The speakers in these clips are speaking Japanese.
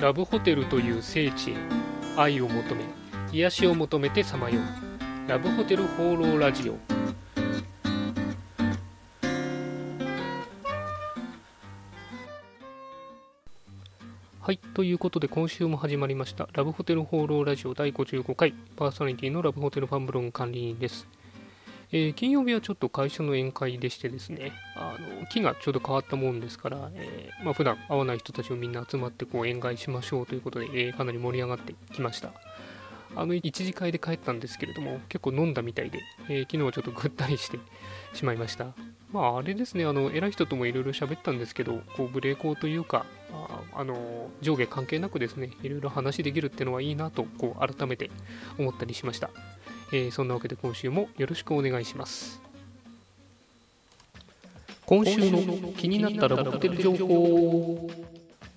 ラブホテルという聖地へ愛を求め癒しを求めてさまよう。ラブホテル放浪ラジオ。はいということで今週も始まりました。ラブホテル放浪ラジオ第55回。パーソナリティのラブホテルファンブログ管理人です。えー、金曜日はちょっと会社の宴会でしてですね、あの木がちょうど変わったもんですから、えーまあ、普段会わない人たちをみんな集まってこう宴会しましょうということで、えー、かなり盛り上がってきました。あの一次会で帰ったんですけれども、結構飲んだみたいで、えー、昨日はちょっとぐったりして しまいました。まあ、あれですね、あの偉い人ともいろいろ喋ったんですけど、こうブレーコーというか、ああの上下関係なくですね、いろいろ話できるっていうのはいいなとこう改めて思ったりしました。えー、そんなわけで今週もよろしくお願いします。今週の気になったラブホテル情報。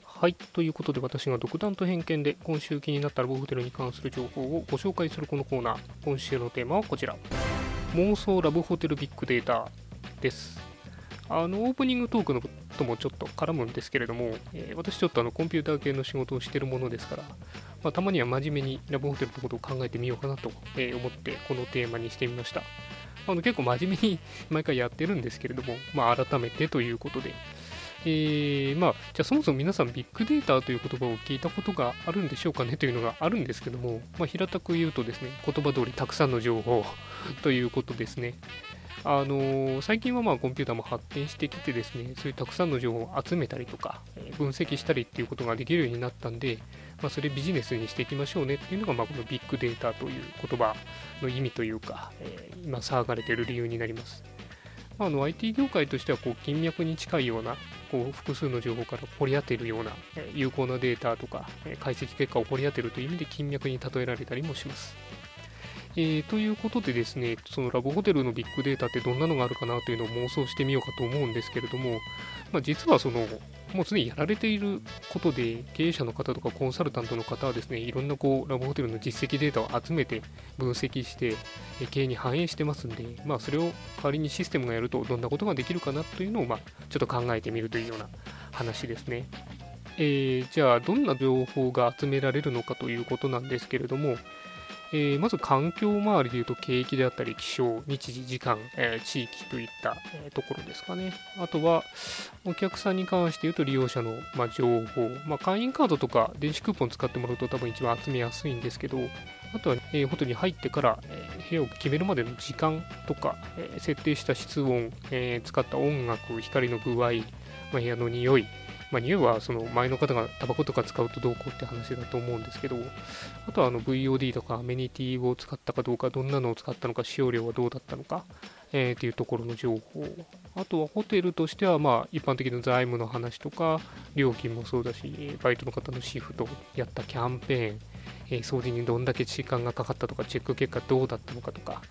はい、ということで私が独断と偏見で今週気になったラブホテルに関する情報をご紹介するこのコーナー。今週のテーマはこちら。妄想ラブホテルビッグデータです。あのオープニングトークのともちょっと絡むんですけれども、えー、私ちょっとあのコンピューター系の仕事をしてるものですから、まあ、たまには真面目にラブホテルのことを考えてみようかなと、え思ってこのテーマにしてみました。あの結構真面目に毎回やってるんですけれども、まあ、改めてということで、えー、まあ、じゃあそもそも皆さんビッグデータという言葉を聞いたことがあるんでしょうかねというのがあるんですけども、まあ、平たく言うとですね、言葉通りたくさんの情報ということですね。あのー、最近はまあコンピューターも発展してきてですね、そういうたくさんの情報を集めたりとか、分析したりっていうことができるようになったんで、まあ、それビジネスにしていきましょうねっていうのが、まあ、このビッグデータという言葉の意味というか、えー、今騒がれている理由になります。ま、あの IT 業界としてはこう金脈に近いようなこう複数の情報から掘り当てるような、有効なデータとか、解析結果を掘り当てるという意味で金脈に例えられたりもします。えー、ということでですね、そのラブホテルのビッグデータってどんなのがあるかなというのを妄想してみようかと思うんですけれども、まあ、実はその、もうすでにやられていることで、経営者の方とかコンサルタントの方はですね、いろんなこうラブホテルの実績データを集めて分析して、経営に反映してますんで、まあ、それを代わりにシステムがやるとどんなことができるかなというのを、まあ、ちょっと考えてみるというような話ですね。えー、じゃあ、どんな情報が集められるのかということなんですけれども、えー、まず環境周りでいうと景気であったり気象、日時、時間、えー、地域といった、えー、ところですかね。あとはお客さんに関して言うと利用者の、まあ、情報、まあ、会員カードとか電子クーポン使ってもらうと多分一番集めやすいんですけど、あとは、えー、ホテルに入ってから、え、部屋を決めるまでの時間とか、え、設定した室温、え、使った音楽、光の具合、まあ、部屋の匂い、まあ、匂いはその前の方がタバコとか使うとどうこうって話だと思うんですけど、あとはあの VOD とかアメニティを使ったかどうか、どんなのを使ったのか、使用量はどうだったのか、えー、っていうところの情報。あとはホテルとしては、まあ、一般的な財務の話とか、料金もそうだし、バイトの方のシフト、やったキャンペーン、えー、掃除にどんだけ時間がかかったとか、チェック結果どうだったのかとか、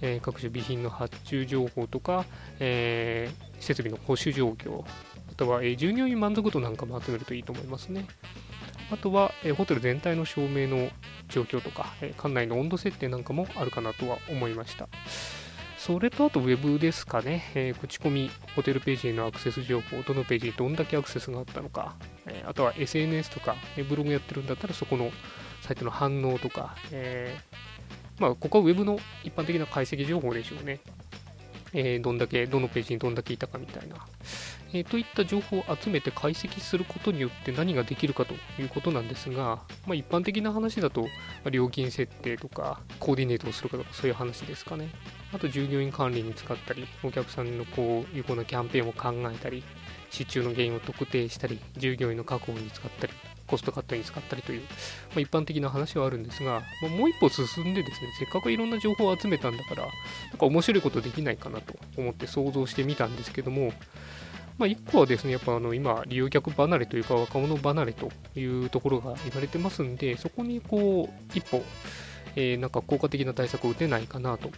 えー、各種備品の発注情報とか、えー、設備の保守状況、あとは、えー、従業員満足度なんかも集めるといいと思いますね。あとは、え、ホテル全体の照明の状況とか、え、館内の温度設定なんかもあるかなとは思いました。それとあと Web ですかね、えー、口コミ、ホテルページへのアクセス情報、どのページにどんだけアクセスがあったのか、えー、あとは SNS とか、え、ブログやってるんだったらそこのサイトの反応とか、え、まあ、ここは Web の一般的な解析情報でしょうね。えー、どんだけ、どのページにどんだけいたかみたいな。えー、といった情報を集めて解析することによって何ができるかということなんですが、まあ、一般的な話だと、まあ、料金設定とかコーディネートをするかとかそういう話ですかね。あと従業員管理に使ったり、お客さんのこう有効なキャンペーンを考えたり、支柱の原因を特定したり、従業員の確保に使ったり、コストカットに使ったりという、まあ、一般的な話はあるんですが、まあ、もう一歩進んでですね、せっかくいろんな情報を集めたんだから、なんか面白いことできないかなと思って想像してみたんですけども、まあ、1個はですね、やっぱあの今、利用客離れというか、若者離れというところが言われてますんで、そこにこう、一歩、えー、なんか効果的な対策を打てないかなと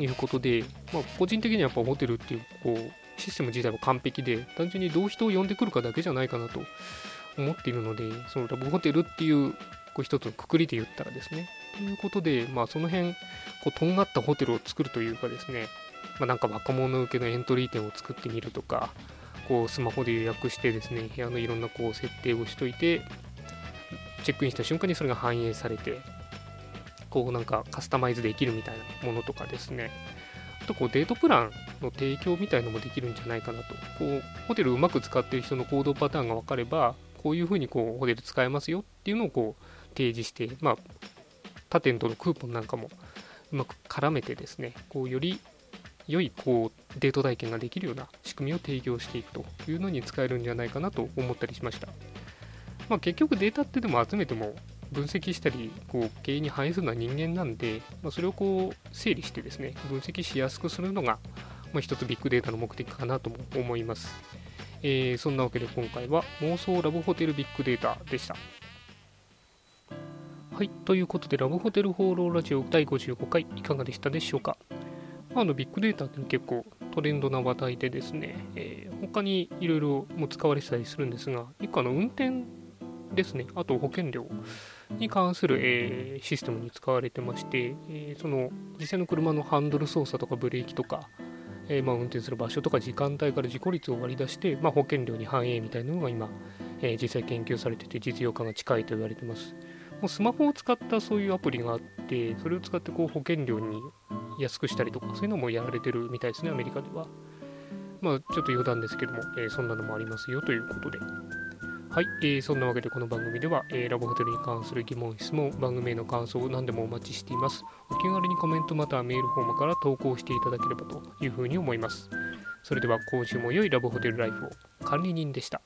いうことで、まあ、個人的にはやっぱホテルっていう、こう、システム自体は完璧で、単純にどう人を呼んでくるかだけじゃないかなと思っているので、そのラブホテルっていうこう一つのくくりで言ったらですね、ということで、まあ、その辺、こうとんがったホテルを作るというかですね、まあ、なんか若者向けのエントリー店を作ってみるとか、こうスマホで予約してですね、部屋のいろんなこう設定をしといて、チェックインした瞬間にそれが反映されてこうなんかカスタマイズできるみたいなものとかですね。あとこうデートプランの提供みたいのもできるんじゃないかなと。こうホテルをうまく使っている人の行動パターンが分かればこういうふうにこうホテル使えますよっていうのをこう提示してまあ他店とのクーポンなんかもうまく絡めてですねこうより良いこうデート体験ができるような仕組みを提供していくというのに使えるんじゃないかなと思ったりしました。まあ、結局データってでも集めても分析したりこう経営に反映するのは人間なんで、まあ、それをこう整理してですね分析しやすくするのが、まあ、一つビッグデータの目的かなとも思います、えー、そんなわけで今回は妄想ラブホテルビッグデータでした。はいということでラブホテル放浪ラジオ第55回いかがでしたでしょうか？あのビッグデータって結構トレンドな話題でですね、えー、他にいろいろ使われてたりするんですが、一個の運転ですね、あと保険料に関する、えー、システムに使われてまして、えー、その実際の車のハンドル操作とかブレーキとか、えまあ、運転する場所とか時間帯から事故率を割り出して、まあ、保険料に反映みたいなのが今、え実際研究されてて実用化が近いと言われてます。もうスマホを使ったそういうアプリがあって、それを使ってこう保険料に安くしたりとか、そういうのもやられてるみたいですね、アメリカでは。まあ、ちょっと余談ですけども、えー、そんなのもありますよということで。はい、えー、そんなわけでこの番組では、えー、ラブホテルに関する疑問、質問、番組への感想を何でもお待ちしています。お気軽にコメントまたはメールフォームから投稿していただければというふうに思います。それでは今週も良いラブホテルライフを管理人でした。